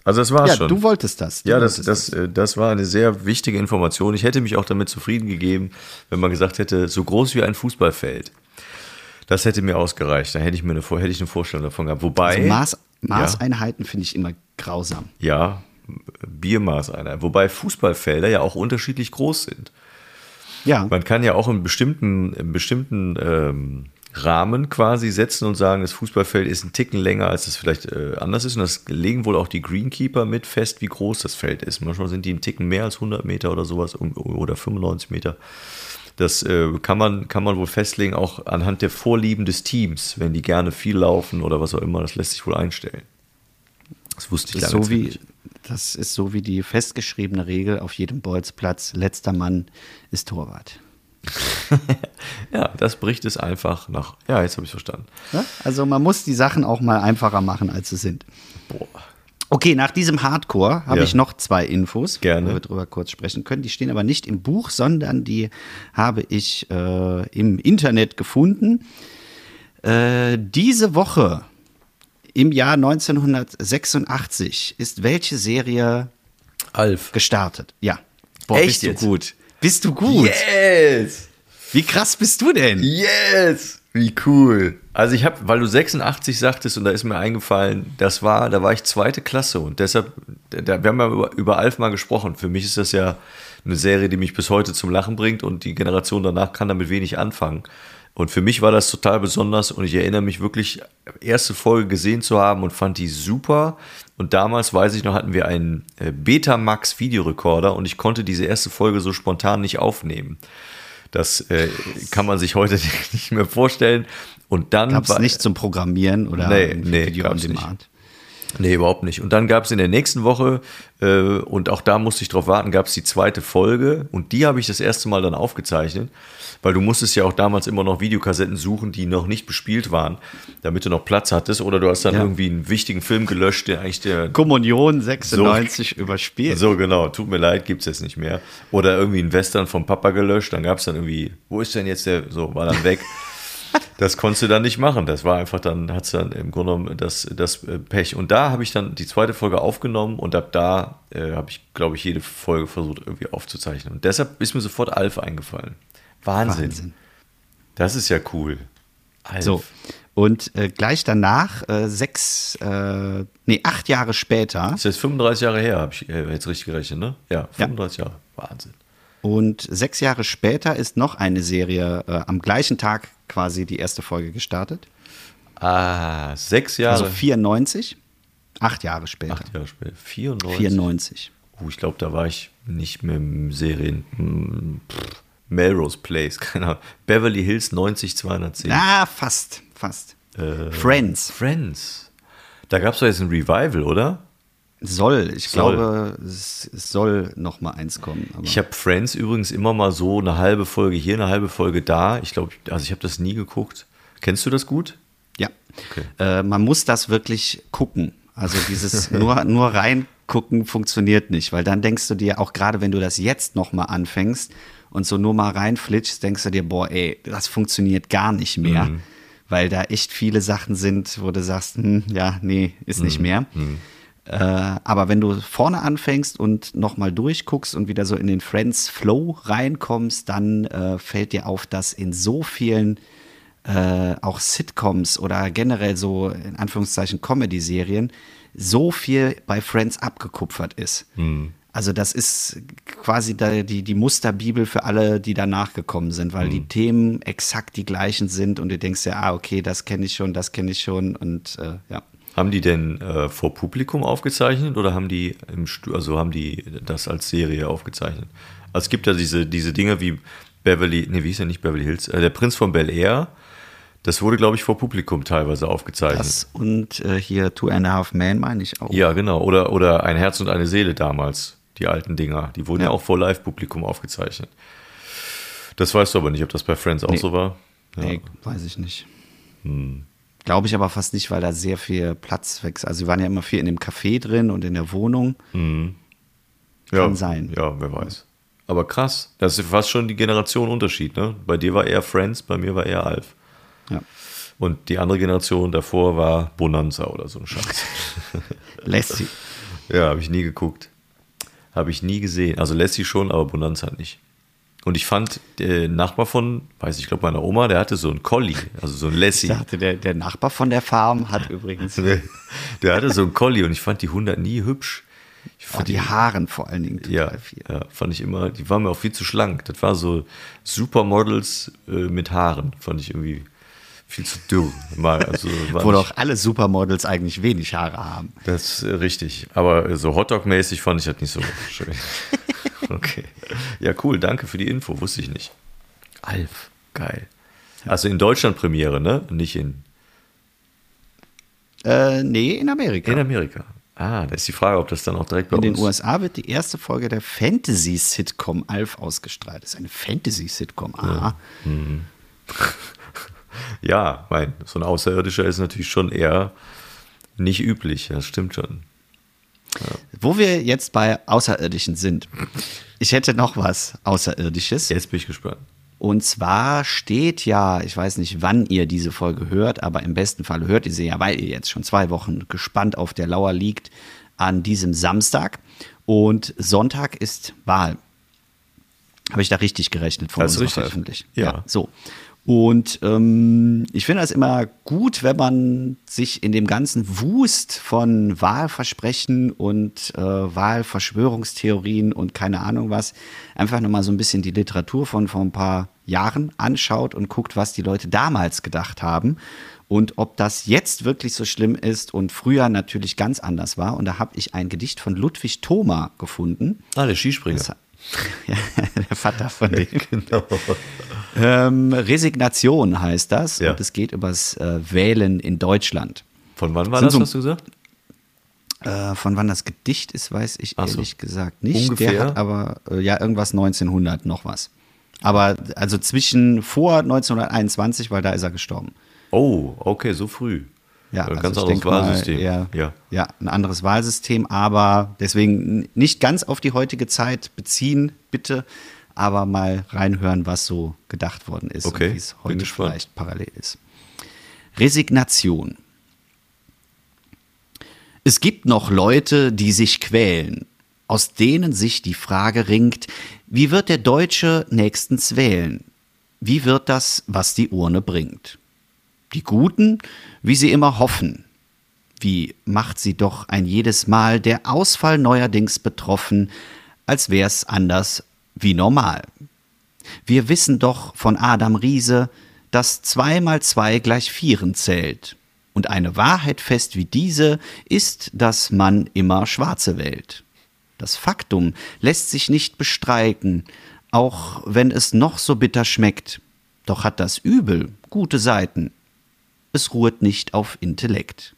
Also das war's Ja, schon. du wolltest das. Du Ja, das, wolltest das, äh, das war eine sehr wichtige Information. Ich hätte mich auch damit zufrieden gegeben, wenn man gesagt hätte, so groß wie ein Fußballfeld. Das hätte mir ausgereicht. Da hätte ich mir eine, hätte ich eine Vorstellung davon gehabt. Wobei, Also Maß, Maßeinheiten finde ich immer grausam. ja, Biermaßeinheit. Wobei Fußballfelder ja auch unterschiedlich groß sind. Ja. Man kann ja auch einen bestimmten, einen bestimmten ähm, Rahmen quasi setzen und sagen, das Fußballfeld ist ein Ticken länger, als es vielleicht äh, anders ist. Und das legen wohl auch die Greenkeeper mit fest, wie groß das Feld ist. Manchmal sind die einen Ticken mehr als 100 Meter oder sowas oder 95 Meter. Das äh, kann, man, kann man wohl festlegen, auch anhand der Vorlieben des Teams, wenn die gerne viel laufen oder was auch immer. Das lässt sich wohl einstellen. Das wusste ich Das ist, lange so wie, nicht. das ist so wie die festgeschriebene Regel auf jedem Bolzplatz: letzter Mann ist Torwart. Ja, das bricht es einfach nach. Ja, jetzt habe ich verstanden. Ja? Also man muss die Sachen auch mal einfacher machen, als sie sind. Boah. Okay, nach diesem Hardcore habe Ja. ich noch zwei Infos, Gerne. wo wir drüber kurz sprechen können. Die stehen aber nicht im Buch, sondern die habe ich äh, im Internet gefunden. Äh, diese Woche im Jahr 1986 ist welche Serie Alf. gestartet? Ja. Boah, Echt bist du jetzt? gut. Bist du gut? Yes! Wie krass bist du denn? Yes! Wie cool. Also ich habe, weil du 86 sagtest und da ist mir eingefallen, das war, da war ich zweite Klasse und deshalb, da, wir haben ja über, über Alf mal gesprochen. Für mich ist das ja eine Serie, die mich bis heute zum Lachen bringt und die Generation danach kann damit wenig anfangen. Und für mich war das total besonders und ich erinnere mich wirklich, erste Folge gesehen zu haben und fand die super. Und damals, weiß ich noch, hatten wir einen äh, Betamax Videorekorder und ich konnte diese erste Folge so spontan nicht aufnehmen. Das äh, kann man sich heute nicht mehr vorstellen. Und dann Gab es nicht zum Programmieren oder Nee, nee, Video on gab's nicht. Nee, überhaupt nicht. Und dann gab es in der nächsten Woche, äh, und auch da musste ich drauf warten, gab es die zweite Folge. Und die habe ich das erste Mal dann aufgezeichnet, weil du musstest ja auch damals immer noch Videokassetten suchen, die noch nicht bespielt waren, damit du noch Platz hattest. Oder du hast dann Ja. irgendwie einen wichtigen Film gelöscht, der eigentlich der Kommunion 96 überspielt. so, genau. Tut mir leid, gibt's jetzt nicht mehr. Oder irgendwie ein Western vom Papa gelöscht. Dann gab's dann irgendwie, wo ist denn jetzt der, so, war dann weg. Das konntest du dann nicht machen. Das war einfach dann, hat's dann im Grunde genommen das, das äh, Pech. Und da habe ich dann die zweite Folge aufgenommen und ab da äh, habe ich, glaube ich, jede Folge versucht irgendwie aufzuzeichnen. Und deshalb ist mir sofort Alf eingefallen. Wahnsinn. Wahnsinn. Das ist ja cool. Alf. So. Und äh, gleich danach, äh, sechs, äh, nee, acht Jahre später Das ist jetzt 35 Jahre her, habe ich äh, jetzt richtig gerechnet, ne? Ja, 35 Jahre. Wahnsinn. Und sechs Jahre später ist noch eine Serie äh, am gleichen Tag quasi die erste Folge gestartet. Ah, sechs Jahre. Also 94. Acht Jahre später. Acht Jahre später. 94. 94. Oh, ich glaube, da war ich nicht mehr im Serien. hm, pff, Melrose Place, keine Ahnung. Beverly Hills 90 210. Ah, fast, fast. Äh, Friends. Friends. Da gab es doch jetzt ein Revival, oder? Soll, ich Soll. glaube, es, soll noch mal eins kommen. Ich habe Friends übrigens immer mal so eine halbe Folge hier, eine halbe Folge da. Ich glaube, also ich habe das nie geguckt. Kennst du das gut? Ja. Äh, man muss das wirklich gucken. Also dieses nur, nur reingucken funktioniert nicht, weil dann denkst du dir, auch gerade wenn du das jetzt noch mal anfängst und so nur mal reinflitschst, denkst du dir, boah, ey, das funktioniert gar nicht mehr, weil da echt viele Sachen sind, wo du sagst, hm, ja, nee, ist nicht mehr. Äh, aber wenn du vorne anfängst und nochmal durchguckst und wieder so in den Friends Flow reinkommst, dann äh, fällt dir auf, dass in so vielen äh, auch Sitcoms oder generell so in Anführungszeichen Comedy-Serien so viel bei Friends abgekupfert ist. Also das ist quasi die, die Musterbibel für alle, die danach gekommen sind, weil die Themen exakt die gleichen sind und du denkst ja, ah, okay, das kenne ich schon, das kenne ich schon und äh, ja. Haben die denn äh, vor Publikum aufgezeichnet oder haben die im Stu also haben die das als Serie aufgezeichnet? Also es gibt ja diese, diese Dinge wie Beverly, nee, wie hieß er nicht Beverly Hills, äh, der Prinz von Bel Air. Das wurde, glaube ich, vor Publikum teilweise aufgezeichnet. Das und äh, hier Two and a Half Men meine ich auch. Ja, genau. Oder, oder ein Herz und eine Seele damals, die alten Dinger. Die wurden ja, Ja. auch vor Live-Publikum aufgezeichnet. Das weißt du aber nicht, ob das bei Friends auch Nee. so war. Ja. Nee, weiß ich nicht. Glaube ich aber fast nicht, weil da sehr viel Platz wächst. Also, sie waren ja immer viel in dem Café drin und in der Wohnung. ja, Kann sein. Ja, wer weiß. Aber krass. Das ist fast schon die Generation Unterschied, ne? Bei dir war eher Friends, bei mir war eher Alf. Ja. Und die andere Generation davor war Bonanza oder so ein Scheiß. Lassie. ja, habe ich nie geguckt. Habe ich nie gesehen. Also Lassie schon, aber Bonanza nicht. Und ich fand, der Nachbar von, weiß ich, glaube meiner Oma, der hatte so einen Collie, also so einen Ich Lassie. dachte, der, der Nachbar von der Farm hat übrigens Der hatte so einen Collie und ich fand die 100 nie hübsch. Ich oh, fand die Haaren vor allen Dingen ja, total viel. ja, fand ich immer, die waren mir auch viel zu schlank. Das war so Supermodels äh, mit Haaren, fand ich irgendwie viel zu dürr. Mal, also, Wo doch alle Supermodels eigentlich wenig Haare haben. Das ist äh, richtig. Aber äh, so Hotdog-mäßig fand ich das nicht so schön. okay. Ja, cool. Danke für die Info. Wusste ich nicht. Alf. Geil. Also in Deutschland Premiere, ne? Nicht in, Äh, nee, in Amerika. in Amerika. Ah, da ist die Frage, ob das dann auch direkt bei In den uns USA wird die erste Folge der Fantasy-Sitcom Alf ausgestrahlt. Das ist eine Fantasy-Sitcom. Ah, Ja, mein, so ein Außerirdischer ist natürlich schon eher nicht üblich. Das stimmt schon. Wo wir jetzt bei Außerirdischen sind. Ich hätte noch was Außerirdisches. Jetzt bin ich gespannt. Und zwar steht ja, ich weiß nicht, wann ihr diese Folge hört, aber im besten Fall hört ihr sie ja, weil ihr jetzt schon zwei Wochen gespannt auf der Lauer liegt, an diesem Samstag. Und Sonntag ist Wahl. Habe ich da richtig gerechnet vor Das unserer richtig. Veröffentlichung? Ja. So. Und ähm, ich finde das immer gut, wenn man sich in dem ganzen Wust von Wahlversprechen und äh, Wahlverschwörungstheorien und keine Ahnung was, einfach nochmal so ein bisschen die Literatur von vor ein paar Jahren anschaut und guckt, was die Leute damals gedacht haben und ob das jetzt wirklich so schlimm ist und früher natürlich ganz anders war. Und da habe ich ein Gedicht von Ludwig Thoma gefunden. Ah, der Skispringer. Das- ja, der Vater von dem. genau. Ähm, Resignation heißt das Ja. und es geht übers äh, Wählen in Deutschland. Von wann war Sind das, so- hast du gesagt? Äh, von wann das Gedicht ist, weiß ich Ach so. ehrlich gesagt nicht. Ungefähr? Der hat aber äh, ja irgendwas 1900 noch was. Aber also zwischen vor 1921, weil da ist er gestorben. Oh, okay, so früh. Ja, Ein also ganz anderes Wahlsystem. eher- ja. ja, ein anderes Wahlsystem, aber deswegen nicht ganz auf die heutige Zeit beziehen, bitte, aber mal reinhören, was so gedacht worden ist Okay, und wie es heute vielleicht parallel ist. Resignation. Es gibt noch Leute, die sich quälen, aus denen sich die Frage ringt, wie wird der Deutsche nächstens wählen? Wie wird das, was die Urne bringt? Die Guten, wie sie immer hoffen. Wie macht sie doch ein jedes Mal der Ausfall neuerdings betroffen, als wär's anders wie normal. Wir wissen doch von Adam Riese, dass zwei mal zwei gleich vieren zählt. Und eine Wahrheit fest wie diese ist, dass man immer Schwarze wählt. Das Faktum lässt sich nicht bestreiten, auch wenn es noch so bitter schmeckt. Doch hat das Übel gute Seiten. Es ruht nicht auf Intellekt.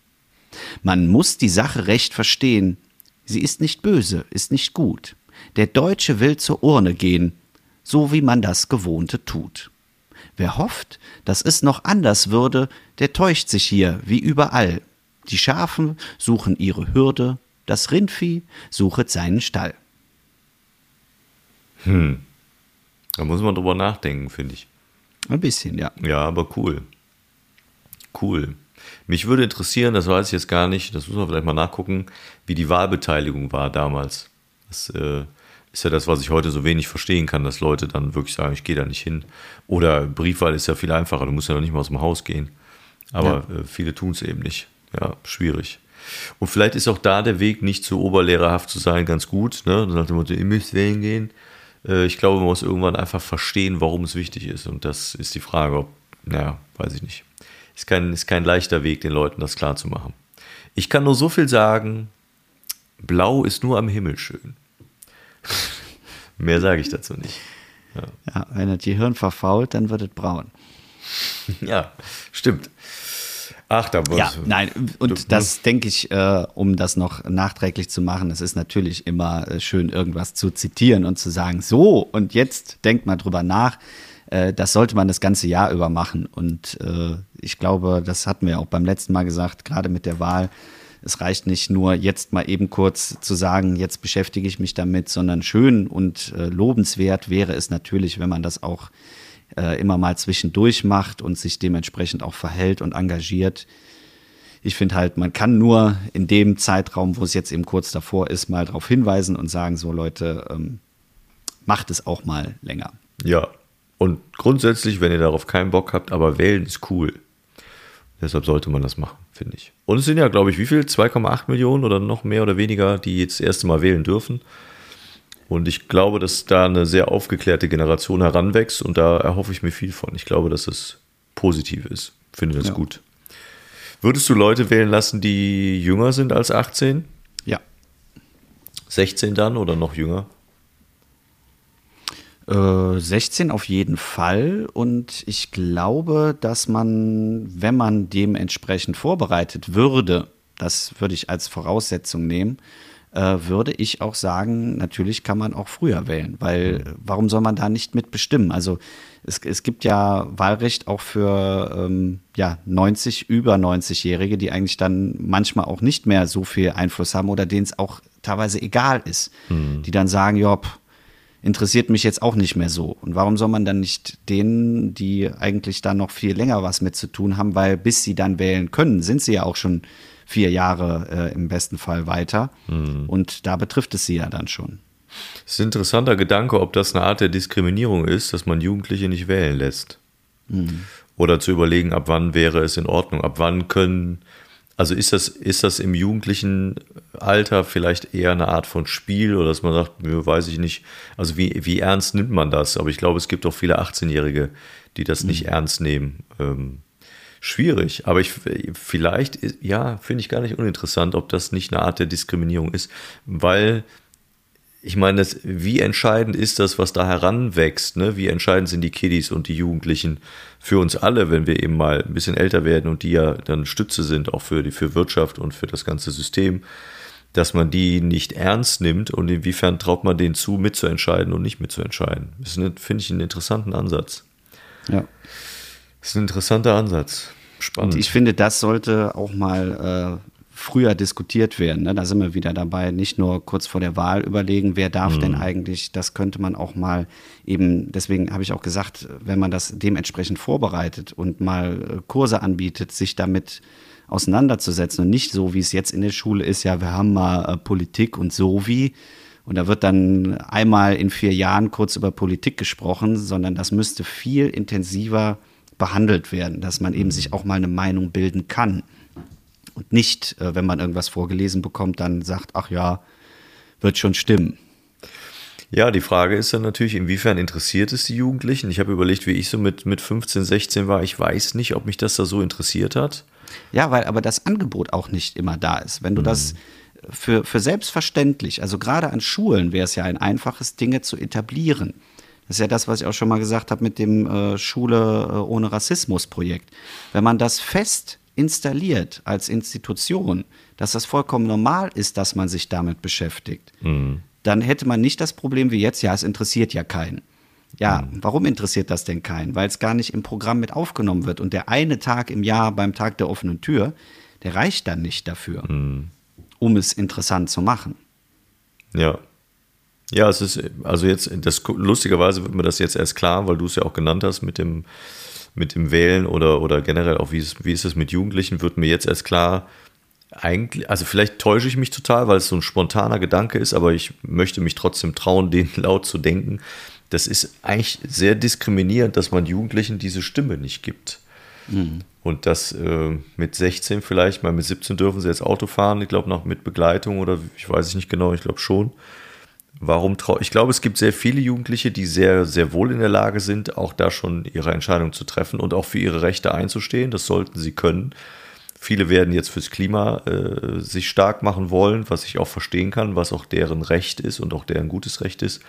Man muss die Sache recht verstehen. Sie ist nicht böse, ist nicht gut. Der Deutsche will zur Urne gehen, so wie man das Gewohnte tut. Wer hofft, dass es noch anders würde, der täuscht sich hier wie überall. Die Schafen suchen ihre Hürde, das Rindvieh suchet seinen Stall. Da muss man drüber nachdenken, finde ich. Ein bisschen, ja. Ja, aber cool. Cool. Mich würde interessieren, das weiß ich jetzt gar nicht, das muss man vielleicht mal nachgucken, wie die Wahlbeteiligung war damals. Das äh, ist ja das, was ich heute so wenig verstehen kann, dass Leute dann wirklich sagen, ich gehe da nicht hin. Oder Briefwahl ist ja viel einfacher, du musst ja noch nicht mal aus dem Haus gehen. Aber äh, viele tun es eben nicht. Ja, schwierig. Und vielleicht ist auch da der Weg, nicht zu oberlehrerhaft zu sein, ganz gut. Ne? Dann sagt Motto, ihr müsst wählen gehen. Äh, ich glaube, man muss irgendwann einfach verstehen, warum es wichtig ist. Und das ist die Frage, ob, naja, weiß ich nicht. Ist kein, ist kein leichter Weg, den Leuten das klar zu machen. Ich kann nur so viel sagen, blau ist nur am Himmel schön. Mehr sage ich dazu nicht. ja. Wenn das Gehirn verfault, dann wird es braun. Ja, stimmt. Ach, da Ja, nein, und das denke ich, äh, um das noch nachträglich zu machen, es ist natürlich immer äh, schön, irgendwas zu zitieren und zu sagen, so, und jetzt denkt mal drüber nach. Äh, das sollte man das ganze Jahr über machen. Und äh, ich glaube, das hatten wir auch beim letzten Mal gesagt, gerade mit der Wahl. Es reicht nicht nur jetzt mal eben kurz zu sagen, jetzt beschäftige ich mich damit, sondern schön und äh, lobenswert wäre es natürlich, wenn man das auch äh, immer mal zwischendurch macht und sich dementsprechend auch verhält und engagiert. Ich finde halt, man kann nur in dem Zeitraum, wo es jetzt eben kurz davor ist, mal darauf hinweisen und sagen, so Leute, ähm, macht es auch mal länger. Ja, und grundsätzlich, wenn ihr darauf keinen Bock habt, aber wählen ist cool. Deshalb sollte man das machen, finde ich. Und es sind ja, glaube ich, wie viel? 2,8 Millionen oder noch mehr oder weniger, die jetzt das erste Mal wählen dürfen. Und ich glaube, dass da eine sehr aufgeklärte Generation heranwächst und da erhoffe ich mir viel von. Ich glaube, dass es positiv ist. Finde das Ja. gut. Würdest du Leute wählen lassen, die jünger sind als 18? Ja. 16 dann oder noch jünger? Äh, 16 auf jeden Fall. Und ich glaube, dass man, wenn man dementsprechend vorbereitet würde, das würde ich als Voraussetzung nehmen, äh, würde ich auch sagen, natürlich kann man auch früher wählen, weil warum soll man da nicht mitbestimmen? Also es, es gibt ja Wahlrecht auch für ähm, ja, 90, über 90-Jährige, die eigentlich dann manchmal auch nicht mehr so viel Einfluss haben oder denen es auch teilweise egal ist, die dann sagen, ja, pff, interessiert mich jetzt auch nicht mehr so. Und warum soll man dann nicht denen, die eigentlich da noch viel länger was mit zu tun haben, weil bis sie dann wählen können, sind sie ja auch schon vier Jahre äh, im besten Fall weiter. Und da betrifft es sie ja dann schon. Es ist ein interessanter Gedanke, ob das eine Art der Diskriminierung ist, dass man Jugendliche nicht wählen lässt. Oder zu überlegen, ab wann wäre es in Ordnung, ab wann können, also ist das, ist das im jugendlichen Alter vielleicht eher eine Art von Spiel oder dass man sagt, nö, weiß ich nicht, also wie, wie ernst nimmt man das? Aber ich glaube, es gibt auch viele 18-Jährige, die das nicht ernst nehmen. Ähm, schwierig, aber ich vielleicht, ja, finde ich gar nicht uninteressant, ob das nicht eine Art der Diskriminierung ist, weil ich meine, das, wie entscheidend ist das, was da heranwächst? Ne? Wie entscheidend sind die Kiddies und die Jugendlichen für uns alle, wenn wir eben mal ein bisschen älter werden und die ja dann Stütze sind, auch für die für Wirtschaft und für das ganze System, dass man die nicht ernst nimmt und inwiefern traut man denen zu, mitzuentscheiden und nicht mitzuentscheiden? Das finde ich, einen interessanten Ansatz. Ja. Das ist ein interessanter Ansatz. Spannend. Und ich finde, das sollte auch mal äh, früher diskutiert werden. Ne? Da sind wir wieder dabei, nicht nur kurz vor der Wahl überlegen, wer darf denn eigentlich, das könnte man auch mal eben, deswegen habe ich auch gesagt, wenn man das dementsprechend vorbereitet und mal äh, Kurse anbietet, sich damit auseinanderzusetzen und nicht so, wie es jetzt in der Schule ist, ja, wir haben mal äh, Politik und so wie. Und da wird dann einmal in vier Jahren kurz über Politik gesprochen, sondern das müsste viel intensiver behandelt werden, dass man eben sich auch mal eine Meinung bilden kann. Und nicht, äh, wenn man irgendwas vorgelesen bekommt, dann sagt, ach ja, wird schon stimmen. Ja, die Frage ist dann natürlich, inwiefern interessiert es die Jugendlichen? Ich habe überlegt, wie ich so mit, mit 15, 16 war. Ich weiß nicht, ob mich das da so interessiert hat. Ja, weil aber das Angebot auch nicht immer da ist. Wenn du das für, für selbstverständlich, also gerade an Schulen wäre es ja ein einfaches, Dinge zu etablieren. Das ist ja das, was ich auch schon mal gesagt habe mit dem äh, Schule äh, ohne Rassismus Projekt. Wenn man das fest installiert als Institution, dass das vollkommen normal ist, dass man sich damit beschäftigt, dann hätte man nicht das Problem wie jetzt, ja, es interessiert ja keinen. Ja, warum interessiert das denn keinen? Weil es gar nicht im Programm mit aufgenommen wird. Und der eine Tag im Jahr beim Tag der offenen Tür, der reicht dann nicht dafür, um es interessant zu machen. Ja. Ja, es ist, also jetzt, das lustigerweise wird mir das jetzt erst klar, weil du es ja auch genannt hast mit dem, mit dem Wählen oder, oder generell auch, wie, es, wie ist es mit Jugendlichen, wird mir jetzt erst klar, eigentlich, also vielleicht täusche ich mich total, weil es so ein spontaner Gedanke ist, aber ich möchte mich trotzdem trauen, den laut zu denken. Das ist eigentlich sehr diskriminierend, dass man Jugendlichen diese Stimme nicht gibt. Und das äh, mit 16 vielleicht, mal mit 17 dürfen sie jetzt Auto fahren, ich glaube noch mit Begleitung oder ich weiß es nicht genau, ich glaube schon. Warum trau Ich glaube, es gibt sehr viele Jugendliche, die sehr, sehr wohl in der Lage sind, auch da schon ihre Entscheidung zu treffen und auch für ihre Rechte einzustehen. Das sollten sie können. Viele werden jetzt fürs Klima äh, sich stark machen wollen, was ich auch verstehen kann, was auch deren Recht ist und auch deren gutes Recht ist.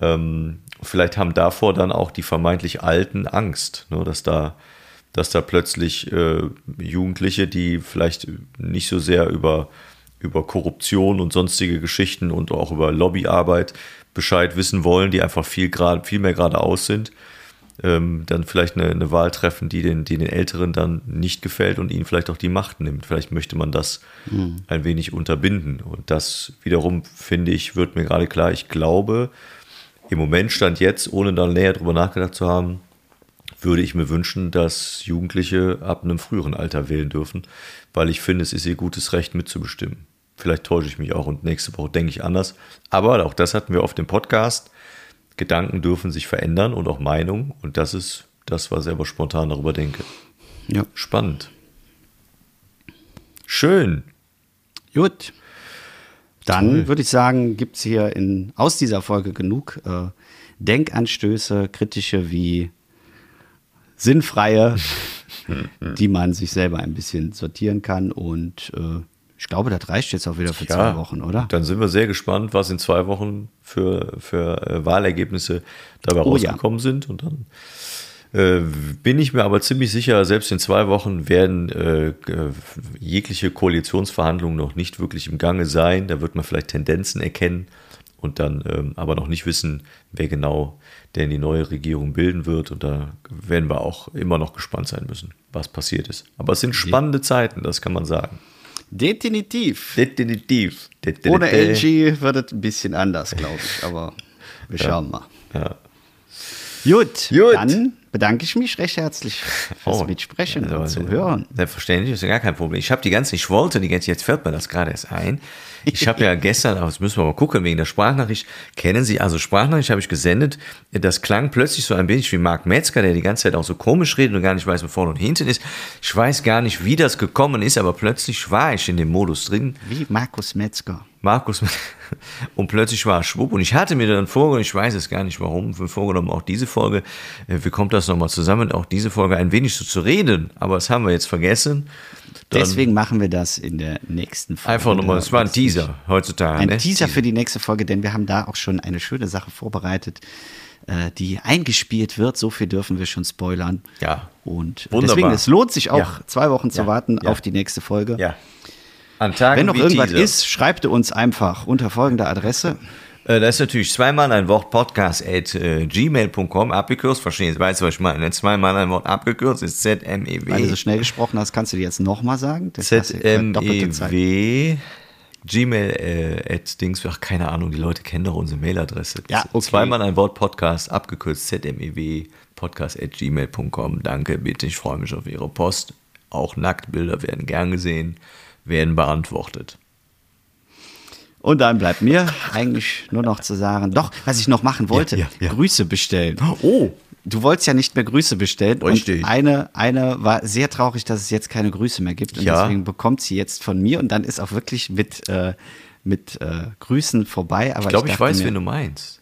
Ähm, vielleicht haben davor dann auch die vermeintlich Alten Angst, ne, dass da dass da plötzlich äh, Jugendliche, die vielleicht nicht so sehr über, über Korruption und sonstige Geschichten und auch über Lobbyarbeit Bescheid wissen wollen, die einfach viel, grad, viel mehr geradeaus sind, ähm, dann vielleicht eine, eine Wahl treffen, die den, die den Älteren dann nicht gefällt und ihnen vielleicht auch die Macht nimmt. Vielleicht möchte man das ein wenig unterbinden. Und das wiederum, finde ich, wird mir gerade klar, ich glaube, im Moment stand jetzt, ohne da näher drüber nachgedacht zu haben, würde ich mir wünschen, dass Jugendliche ab einem früheren Alter wählen dürfen, weil ich finde, es ist ihr gutes Recht mitzubestimmen. Vielleicht täusche ich mich auch und nächste Woche denke ich anders. Aber auch das hatten wir auf dem Podcast. Gedanken dürfen sich verändern und auch Meinungen. Und das ist das, was ich aber spontan darüber denke. Ja. Spannend. Schön. Gut. Dann würde ich sagen, gibt es hier in, aus dieser Folge genug äh, Denkanstöße, kritische wie sinnfreie, die man sich selber ein bisschen sortieren kann. Und äh, ich glaube, das reicht jetzt auch wieder für zwei Wochen, oder? Dann sind wir sehr gespannt, was in zwei Wochen für, für äh, Wahlergebnisse dabei Oh ja. rausgekommen sind. Und dann äh, bin ich mir aber ziemlich sicher, selbst in zwei Wochen werden äh, äh, jegliche Koalitionsverhandlungen noch nicht wirklich im Gange sein. Da wird man vielleicht Tendenzen erkennen und dann ähm, aber noch nicht wissen, wer genau denn die neue Regierung bilden wird. Und da werden wir auch immer noch gespannt sein müssen, was passiert ist. Aber es sind spannende Zeiten, das kann man sagen. Definitiv. Definitiv. Ohne Angie wird es ein bisschen anders, glaube ich. Aber wir schauen mal. Ja. Gut, Gut. dann bedanke ich mich recht herzlich fürs Oh, Mitsprechen also, und zu hören. Selbstverständlich, ist ja gar kein Problem. Ich habe die ganze, ich wollte die ganze, jetzt fällt mir das gerade erst ein. Ich habe ja gestern, aber das müssen wir mal gucken, wegen der Sprachnachricht, kennen Sie, also Sprachnachricht habe ich gesendet, das klang plötzlich so ein wenig wie Marc Metzger, der die ganze Zeit auch so komisch redet und gar nicht weiß, wo vorne und hinten ist. Ich weiß gar nicht, wie das gekommen ist, aber plötzlich war ich in dem Modus drin. Wie Markus Metzger. Markus und plötzlich war schwupp und ich hatte mir dann vorgenommen, ich weiß es gar nicht warum, vorgenommen, auch diese Folge, äh, wie kommt das nochmal zusammen, auch diese Folge ein wenig so zu reden, aber das haben wir jetzt vergessen. Dann Deswegen machen wir das in der nächsten Folge. einfach nochmal, es war ein Teaser heutzutage. Ein ne? Teaser für die nächste Folge, denn wir haben da auch schon eine schöne Sache vorbereitet, äh, die eingespielt wird. So viel dürfen wir schon spoilern. Ja. Und Wunderbar. deswegen, es lohnt sich auch, Ja. zwei Wochen zu Ja. warten Ja. auf die nächste Folge. Ja. An Tagen Wenn noch irgendwas dieser. ist, schreibt uns einfach unter folgender Adresse. Äh, Das ist natürlich zweimal ein Wort Podcast at äh, gmail.com abgekürzt. Verstehen Sie, weißt du, was ich meine? Zweimal ein Wort abgekürzt ist Weil du Z-M-E-W. so schnell gesprochen hast, kannst du dir jetzt nochmal sagen. Zeit. Z-M-E-W. Gmail äh, at Dings, ach, keine Ahnung, die Leute kennen doch unsere Mailadresse. Ja, okay. Zweimal ein Wort Podcast, abgekürzt ZMEW, podcast at gmail.com. Danke, bitte, ich freue mich auf Ihre Post. Auch Nacktbilder werden gern gesehen, werden beantwortet. Und dann bleibt mir eigentlich nur noch zu sagen, doch, was ich noch machen wollte, Ja, ja, ja. Grüße bestellen. Oh, Du wolltest ja nicht mehr Grüße bestellen. Richtig. Und eine, eine war sehr traurig, dass es jetzt keine Grüße mehr gibt. Und Ja. deswegen bekommt sie jetzt von mir. Und dann ist auch wirklich mit, äh, mit äh, Grüßen vorbei. Aber ich glaube, ich, dachte weiß, mir, wen du meinst.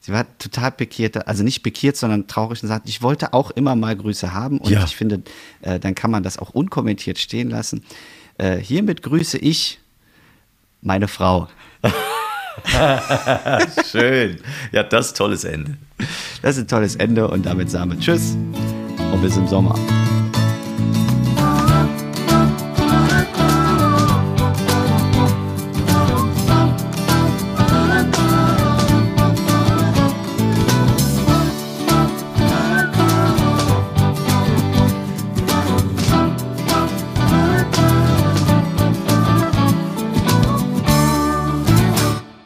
Sie war total pikiert, also nicht pikiert, sondern traurig und sagt, ich wollte auch immer mal Grüße haben. Und ich finde, äh, dann kann man das auch unkommentiert stehen lassen. Äh, hiermit grüße ich meine Frau. Schön. Ja, das ist tolles Ende. Das ist ein tolles Ende und damit sagen wir Tschüss und bis im Sommer.